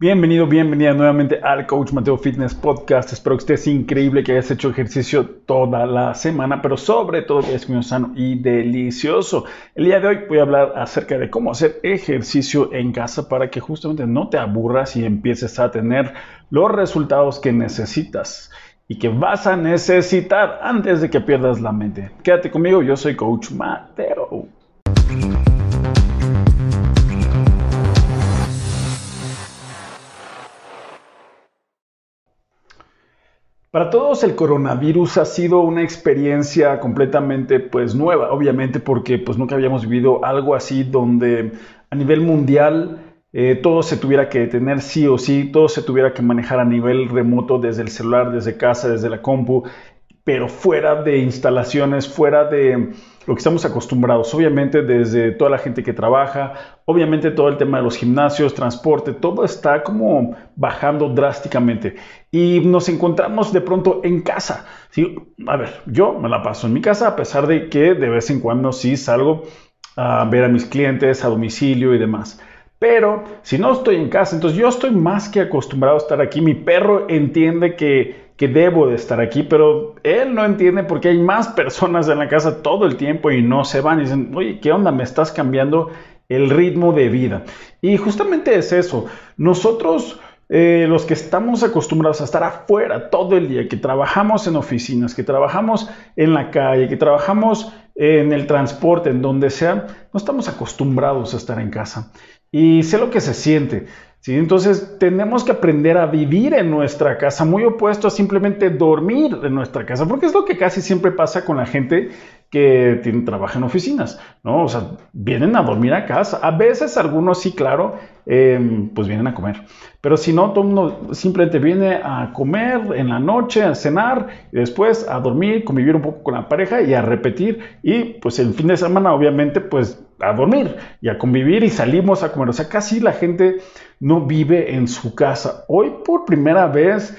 Bienvenido, bienvenida nuevamente al Coach Mateo Fitness Podcast. Espero que estés increíble, que hayas hecho ejercicio toda la semana, pero sobre todo que hayas comido sano y delicioso. El día de hoy voy a hablar acerca de cómo hacer ejercicio en casa para que justamente no te aburras y empieces a tener los resultados que necesitas y que vas a necesitar antes de que pierdas la mente. Quédate conmigo, yo soy Coach Mateo. Para todos el coronavirus ha sido una experiencia completamente pues nueva, obviamente porque pues nunca habíamos vivido algo así donde a nivel mundial eh, todo se tuviera que detener sí o sí, todo se tuviera que manejar a nivel remoto desde el celular, desde casa, desde la compu, pero fuera de instalaciones, fuera de lo que estamos acostumbrados, obviamente desde toda la gente que trabaja, obviamente todo el tema de los gimnasios, transporte, todo está como bajando drásticamente y nos encontramos de pronto en casa. ¿sí? A ver, yo me la paso en mi casa a pesar de que de vez en cuando sí salgo a ver a mis clientes a domicilio y demás. Pero si no estoy en casa, entonces yo estoy más que acostumbrado a estar aquí. Mi perro entiende que que debo de estar aquí, pero él no entiende porque hay más personas en la casa todo el tiempo y no se van y dicen, oye, ¿qué onda? Me estás cambiando el ritmo de vida. Y justamente es eso. Nosotros, eh, los que estamos acostumbrados a estar afuera todo el día, que trabajamos en oficinas, que trabajamos en la calle, que trabajamos en el transporte, en donde sea, no estamos acostumbrados a estar en casa. Y sé lo que se siente. ¿Sí? Entonces tenemos que aprender a vivir en nuestra casa, muy opuesto a simplemente dormir en nuestra casa, porque es lo que casi siempre pasa con la gente que tiene, trabaja en oficinas, ¿no? O sea, vienen a dormir a casa. A veces algunos sí, claro, em, pues vienen a comer. Pero si no, todo mundo simplemente viene a comer en la noche, a cenar, y después a dormir, convivir un poco con la pareja y a repetir. Y pues el fin de semana, obviamente, pues a dormir y a convivir y salimos a comer. O sea, casi la gente no vive en su casa. Hoy por primera vez,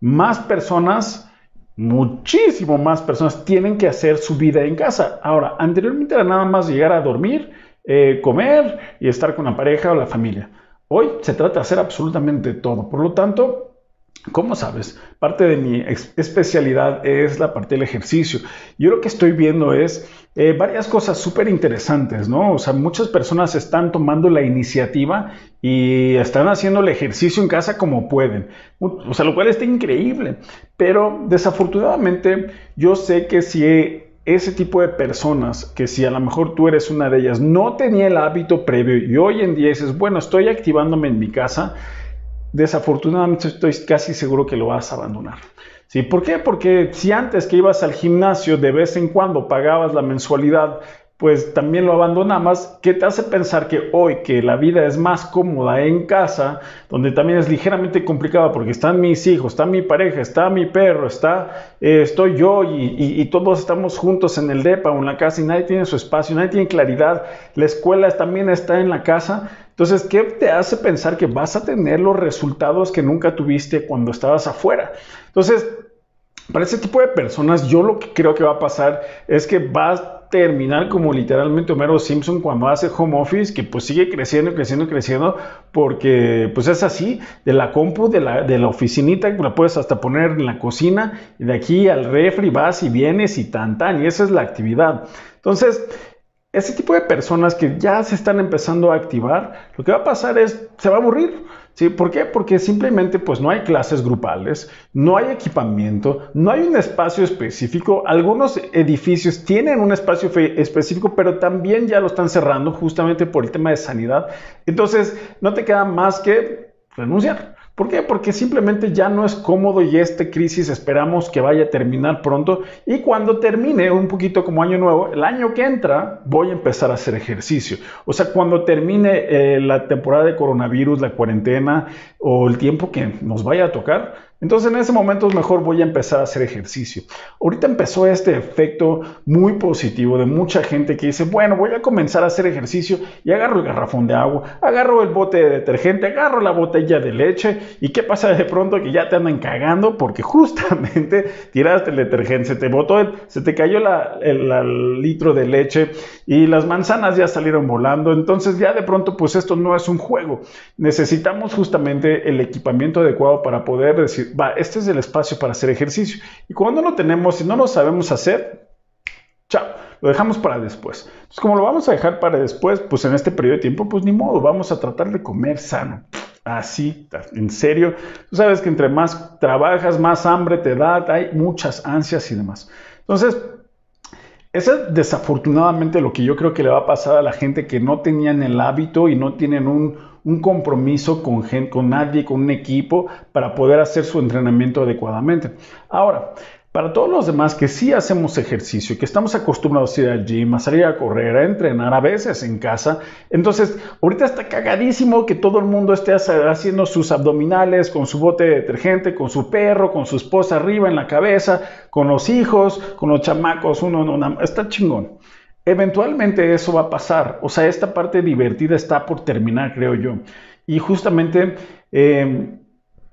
más personas muchísimo más personas tienen que hacer su vida en casa. Ahora, anteriormente era nada más llegar a dormir, eh, comer y estar con la pareja o la familia. Hoy se trata de hacer absolutamente todo. Por lo tanto, ¿Cómo sabes? Parte de mi especialidad es la parte del ejercicio. Yo lo que estoy viendo es eh, varias cosas súper interesantes, ¿no? O sea, muchas personas están tomando la iniciativa y están haciendo el ejercicio en casa como pueden. O sea, lo cual está increíble. Pero desafortunadamente yo sé que si ese tipo de personas, que si a lo mejor tú eres una de ellas, no tenía el hábito previo y hoy en día dices, bueno, estoy activándome en mi casa, desafortunadamente estoy casi seguro que lo vas a abandonar. ¿Sí? ¿Por qué? Porque si antes que ibas al gimnasio de vez en cuando pagabas la mensualidad, pues también lo abandonabas, ¿qué te hace pensar que hoy que la vida es más cómoda en casa, donde también es ligeramente complicada porque están mis hijos, está mi pareja, está mi perro, está, eh, estoy yo y, y, todos estamos juntos en el DEPA o en la casa y nadie tiene su espacio, nadie tiene claridad, la escuela también está en la casa, entonces, ¿qué te hace pensar que vas a tener los resultados que nunca tuviste cuando estabas afuera? Entonces, para ese tipo de personas, yo lo que creo que va a pasar es que va a terminar como literalmente Homero Simpson cuando hace home office, que pues sigue creciendo, creciendo, creciendo, porque pues es así, de la compu, de la, de la oficinita, la puedes hasta poner en la cocina, y de aquí al refri vas y vienes y tan tan, y esa es la actividad. Entonces, ese tipo de personas que ya se están empezando a activar, lo que va a pasar es, se va a aburrir. ¿sí? ¿Por qué? Porque simplemente pues no hay clases grupales, no hay equipamiento, no hay un espacio específico. Algunos edificios tienen un espacio específico, pero también ya lo están cerrando justamente por el tema de sanidad. Entonces, no te queda más que renunciar. ¿Por qué? Porque simplemente ya no es cómodo y esta crisis esperamos que vaya a terminar pronto y cuando termine, un poquito como año nuevo, el año que entra voy a empezar a hacer ejercicio. O sea, cuando termine eh, la temporada de coronavirus, la cuarentena o el tiempo que nos vaya a tocar, Entonces en ese momento es mejor voy a empezar a hacer ejercicio. Ahorita empezó este efecto muy positivo de mucha gente que dice, bueno, voy a comenzar a hacer ejercicio y agarro el garrafón de agua, agarro el bote de detergente, agarro la botella de leche y qué pasa de pronto que ya te andan cagando porque justamente tiraste el detergente, se te botó, se te cayó el litro de leche y las manzanas ya salieron volando. Entonces ya de pronto pues esto no es un juego. Necesitamos justamente el equipamiento adecuado para poder decir, este es el espacio para hacer ejercicio. Y cuando no tenemos y no lo sabemos hacer, chao, lo dejamos para después. Entonces como lo vamos a dejar para después, pues en este periodo de tiempo, pues ni modo, vamos a tratar de comer sano. Así, en serio. Tú sabes que entre más trabajas, más hambre te da, hay muchas ansias y demás. Entonces, eso es desafortunadamente lo que yo creo que le va a pasar a la gente que no tenían el hábito y no tienen un, compromiso con, con nadie, con un equipo, para poder hacer su entrenamiento adecuadamente. Ahora, para todos los demás que sí hacemos ejercicio, que estamos acostumbrados a ir al gym, a salir a correr, a entrenar, a veces en casa, entonces ahorita está cagadísimo que todo el mundo esté haciendo sus abdominales con su bote de detergente, con su perro, con su esposa arriba en la cabeza, con los hijos, con los chamacos, uno, uno, está chingón. Eventualmente eso va a pasar, o sea, esta parte divertida está por terminar, creo yo. Y justamente... Eh,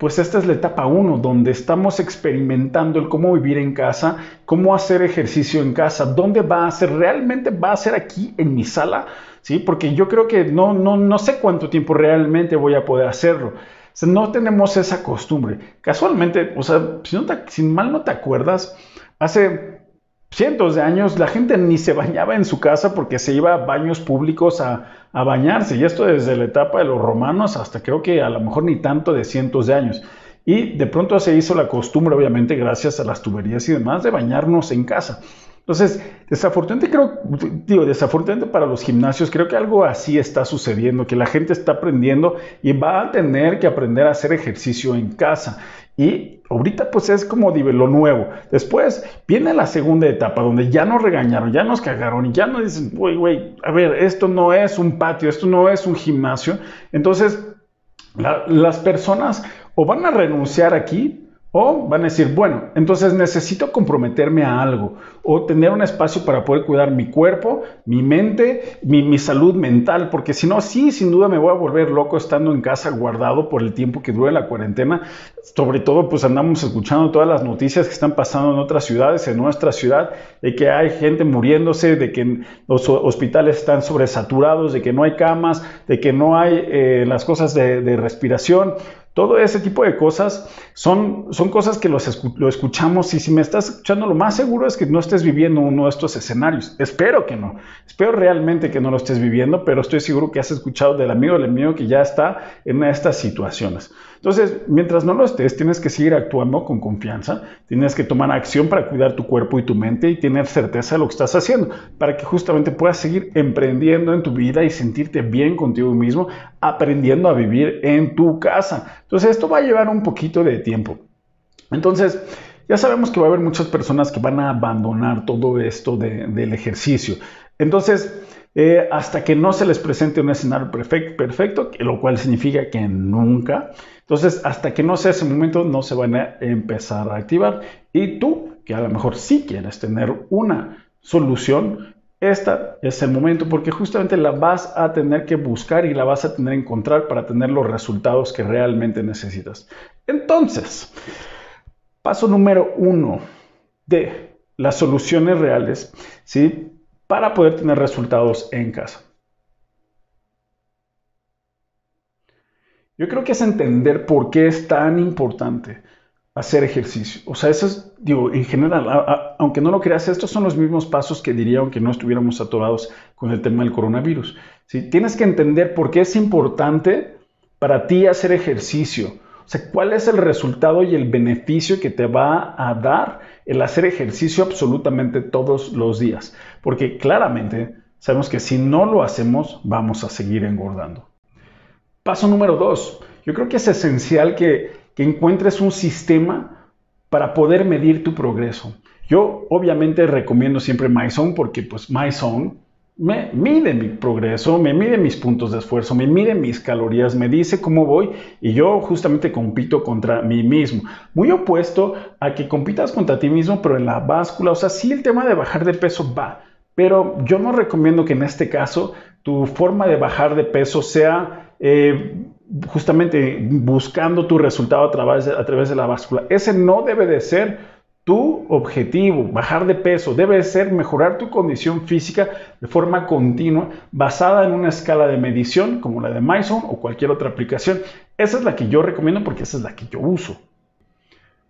pues esta es la etapa 1, donde estamos experimentando el cómo vivir en casa, cómo hacer ejercicio en casa, dónde va a ser, realmente va a ser aquí en mi sala, ¿sí? Porque yo creo que no, no, no sé cuánto tiempo realmente voy a poder hacerlo. O no tenemos esa costumbre. Casualmente, o sea, si, no si mal no te acuerdas, hace cientos de años la gente ni se bañaba en su casa porque se iba a baños públicos a, bañarse. Y esto desde la etapa de los romanos hasta creo que a lo mejor ni tanto de cientos de años. Y de pronto se hizo la costumbre, obviamente gracias a las tuberías y demás, de bañarnos en casa. Entonces, desafortunadamente creo, digo, desafortunadamente para los gimnasios, creo que algo así está sucediendo, que la gente está aprendiendo y va a tener que aprender a hacer ejercicio en casa. Y ahorita pues es como lo nuevo. Después viene la segunda etapa donde ya nos regañaron, ya nos cagaron y ya nos dicen, güey, güey, a ver, esto no es un patio, esto no es un gimnasio. Entonces, las personas o van a renunciar aquí o van a decir, bueno, entonces necesito comprometerme a algo o tener un espacio para poder cuidar mi cuerpo, mi mente, mi, salud mental, porque si no, sí, sin duda me voy a volver loco estando en casa guardado por el tiempo que dure la cuarentena. Sobre todo, pues andamos escuchando todas las noticias que están pasando en otras ciudades, en nuestra ciudad, de que hay gente muriéndose, de que los hospitales están sobresaturados, de que no hay camas, de que no hay eh, las cosas de respiración. Todo ese tipo de cosas son, son cosas que los lo escuchamos y si me estás escuchando, lo más seguro es que no estés viviendo uno de estos escenarios. Espero que no. Espero realmente que no lo estés viviendo, pero estoy seguro que has escuchado del amigo del amigo que ya está en estas situaciones. Entonces, mientras no lo estés, tienes que seguir actuando con confianza, tienes que tomar acción para cuidar tu cuerpo y tu mente y tener certeza de lo que estás haciendo, para que justamente puedas seguir emprendiendo en tu vida y sentirte bien contigo mismo, aprendiendo a vivir en tu casa. Entonces, esto va a llevar un poquito de tiempo. Entonces, ya sabemos que va a haber muchas personas que van a abandonar todo esto del ejercicio. Entonces, eh, hasta que no se les presente un escenario perfecto, perfecto, lo cual significa que nunca, entonces, hasta que no sea ese momento, no se van a empezar a activar. Y tú, que a lo mejor sí quieres tener una solución, este es el momento porque justamente la vas a tener que buscar y la vas a tener que encontrar para tener los resultados que realmente necesitas. Entonces, paso número uno de las soluciones reales, ¿sí? Para poder tener resultados en casa. Yo creo que es entender por qué es tan importante hacer ejercicio. O sea, eso es, digo, en general, aunque no lo creas, estos son los mismos pasos que diría aunque no estuviéramos atorados con el tema del coronavirus. ¿sí? Tienes que entender por qué es importante para ti hacer ejercicio. O sea, cuál es el resultado y el beneficio que te va a dar el hacer ejercicio absolutamente todos los días. Porque claramente sabemos que si no lo hacemos, vamos a seguir engordando. Paso número dos. Yo creo que es esencial que, encuentres un sistema para poder medir tu progreso. Yo obviamente recomiendo siempre MyZone porque pues MyZone me mide mi progreso, me mide mis puntos de esfuerzo, me mide mis calorías, me dice cómo voy y yo justamente compito contra mí mismo. Muy opuesto a que compitas contra ti mismo, pero en la báscula, o sea, sí el tema de bajar de peso va, pero yo no recomiendo que en este caso tu forma de bajar de peso sea eh, justamente buscando tu resultado a través, de, la báscula. Ese no debe de ser tu objetivo, bajar de peso, debe ser mejorar tu condición física de forma continua, basada en una escala de medición como la de MyZone o cualquier otra aplicación. Esa es la que yo recomiendo porque esa es la que yo uso.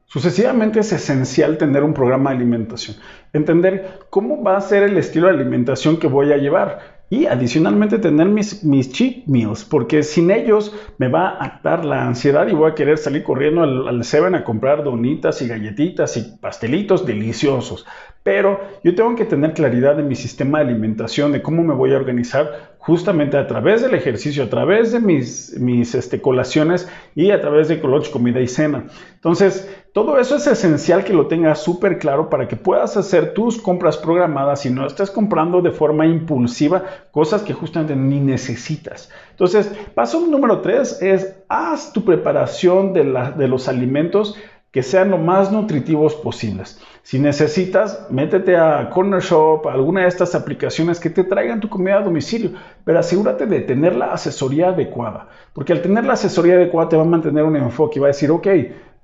Sucesivamente es esencial tener un programa de alimentación, entender cómo va a ser el estilo de alimentación que voy a llevar. Y adicionalmente tener mis, mis cheat meals, porque sin ellos me va a dar la ansiedad y voy a querer salir corriendo al, al Seven a comprar donitas y galletitas y pastelitos deliciosos. Pero yo tengo que tener claridad de mi sistema de alimentación, de cómo me voy a organizar justamente a través del ejercicio, a través de mis, mis este, colaciones y a través de lunch, comida y cena. Entonces, todo eso es esencial que lo tengas súper claro para que puedas hacer tus compras programadas y no estés comprando de forma impulsiva cosas que justamente ni necesitas. Entonces, paso número tres es haz tu preparación de, los alimentos que sean lo más nutritivos posibles. Si necesitas, métete a Corner Shop, alguna de estas aplicaciones que te traigan tu comida a domicilio, pero asegúrate de tener la asesoría adecuada, porque al tener la asesoría adecuada te va a mantener un enfoque y va a decir, ok,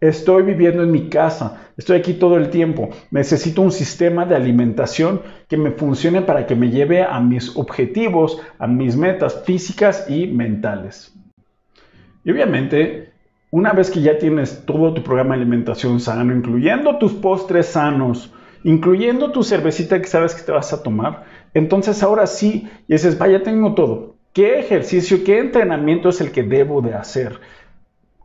estoy viviendo en mi casa, estoy aquí todo el tiempo, necesito un sistema de alimentación que me funcione para que me lleve a mis objetivos, a mis metas físicas y mentales. Y obviamente, una vez que ya tienes todo tu programa de alimentación sano, incluyendo tus postres sanos, incluyendo tu cervecita que sabes que te vas a tomar, entonces ahora sí, y dices, vaya, tengo todo. ¿Qué ejercicio, qué entrenamiento es el que debo de hacer?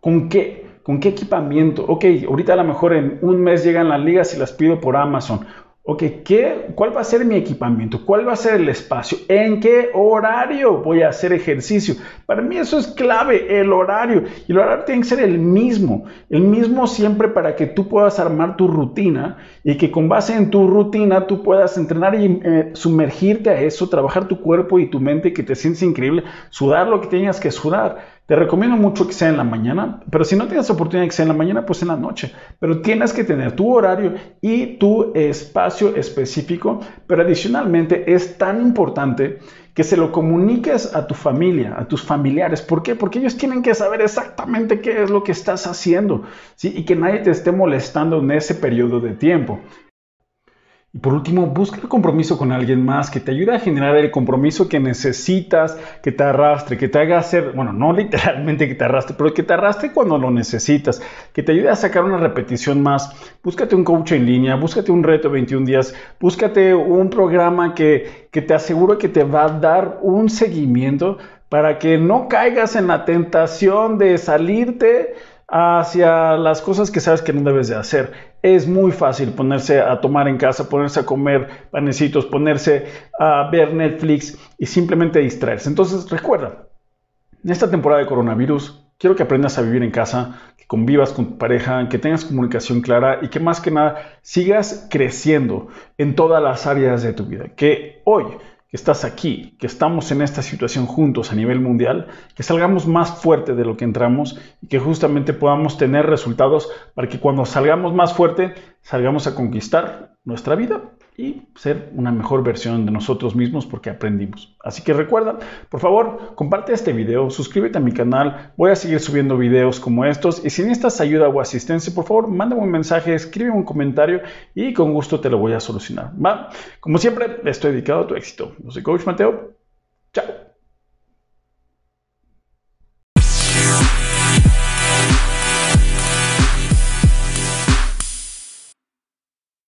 ¿Con qué? ¿Con qué equipamiento? Ok, ahorita a lo mejor en un mes llegan las ligas y las pido por Amazon. Ok, ¿qué, ¿cuál va a ser mi equipamiento? ¿Cuál va a ser el espacio? ¿En qué horario voy a hacer ejercicio? Para mí eso es clave, el horario. Y el horario tiene que ser el mismo, el mismo siempre para que tú puedas armar tu rutina y que con base en tu rutina tú puedas entrenar y eh, sumergirte a eso, trabajar tu cuerpo y tu mente, que te sientes increíble, sudar lo que tengas que sudar. Te recomiendo mucho que sea en la mañana, pero si no tienes oportunidad de que sea en la mañana, pues en la noche. Pero tienes que tener tu horario y tu espacio específico, pero adicionalmente es tan importante que se lo comuniques a tu familia, a tus familiares. ¿Por qué? Porque ellos tienen que saber exactamente qué es lo que estás haciendo y que nadie te esté molestando en ese periodo de tiempo. Y por último, busca el compromiso con alguien más que te ayude a generar el compromiso que necesitas, que te arrastre, que te haga hacer, bueno, no literalmente que te arrastre, pero que te arrastre cuando lo necesitas, que te ayude a sacar una repetición más. Búscate un coach en línea, búscate un reto de 21 días, búscate un programa que, que te aseguro que te va a dar un seguimiento para que no caigas en la tentación de salirte hacia las cosas que sabes que no debes de hacer. Es muy fácil ponerse a tomar en casa, ponerse a comer panecitos, ponerse a ver Netflix y simplemente distraerse. Entonces recuerda, en esta temporada de coronavirus, quiero que aprendas a vivir en casa, que convivas con tu pareja, que tengas comunicación clara y que más que nada sigas creciendo en todas las áreas de tu vida. Que hoy que estás aquí, que estamos en esta situación juntos a nivel mundial, que salgamos más fuerte de lo que entramos y que justamente podamos tener resultados para que cuando salgamos más fuerte, salgamos a conquistar nuestra vida y ser una mejor versión de nosotros mismos porque aprendimos. Así que recuerda, por favor, comparte este video, suscríbete a mi canal, voy a seguir subiendo videos como estos y si necesitas ayuda o asistencia, por favor, mándame un mensaje, escribe un comentario y con gusto te lo voy a solucionar. ¿va? Como siempre, estoy dedicado a tu éxito. Yo soy Coach Mateo. Chao.